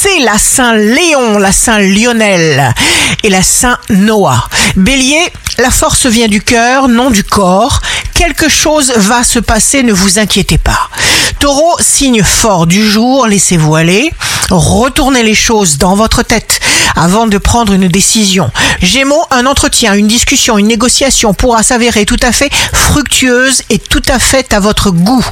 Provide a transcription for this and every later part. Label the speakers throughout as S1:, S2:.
S1: c'est la Saint Léon, la Saint Lionel et la Saint Noah. Bélier, la force vient du cœur, non du corps. Quelque chose va se passer, ne vous inquiétez pas. Taureau, signe fort du jour, laissez-vous aller. Retournez les choses dans votre tête avant de prendre une décision. Gémeaux, un entretien, une discussion, une négociation pourra s'avérer tout à fait fructueuse et tout à fait à votre goût.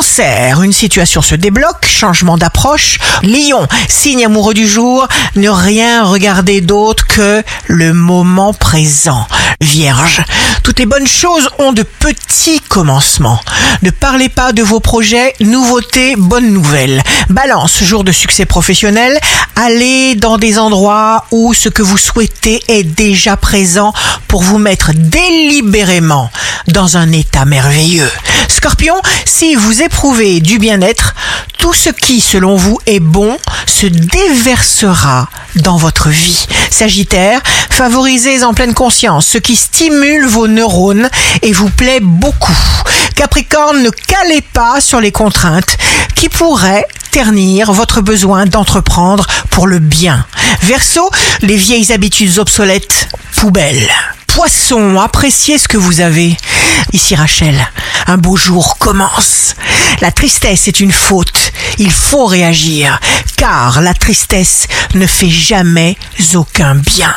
S1: Cancer, une situation se débloque, changement d'approche. Lion, signe amoureux du jour, ne rien regarder d'autre que le moment présent. Vierge, toutes les bonnes choses ont de petits commencements. Ne parlez pas de vos projets, nouveautés, bonnes nouvelles. Balance, jour de succès professionnel, allez dans des endroits où ce que vous souhaitez est déjà présent pour vous mettre délibérément dans un état merveilleux. Scorpion, si vous éprouvez du bien-être, tout ce qui, selon vous, est bon se déversera dans votre vie. Sagittaire, favorisez en pleine conscience ce qui stimule vos neurones et vous plaît beaucoup. Capricorne, ne calez pas sur les contraintes qui pourraient ternir votre besoin d'entreprendre pour le bien. Verseau, les vieilles habitudes obsolètes, poubelle. Poisson, appréciez ce que vous avez. Ici Rachel, un beau jour commence. La tristesse est une faute. Il faut réagir, car la tristesse ne fait jamais aucun bien.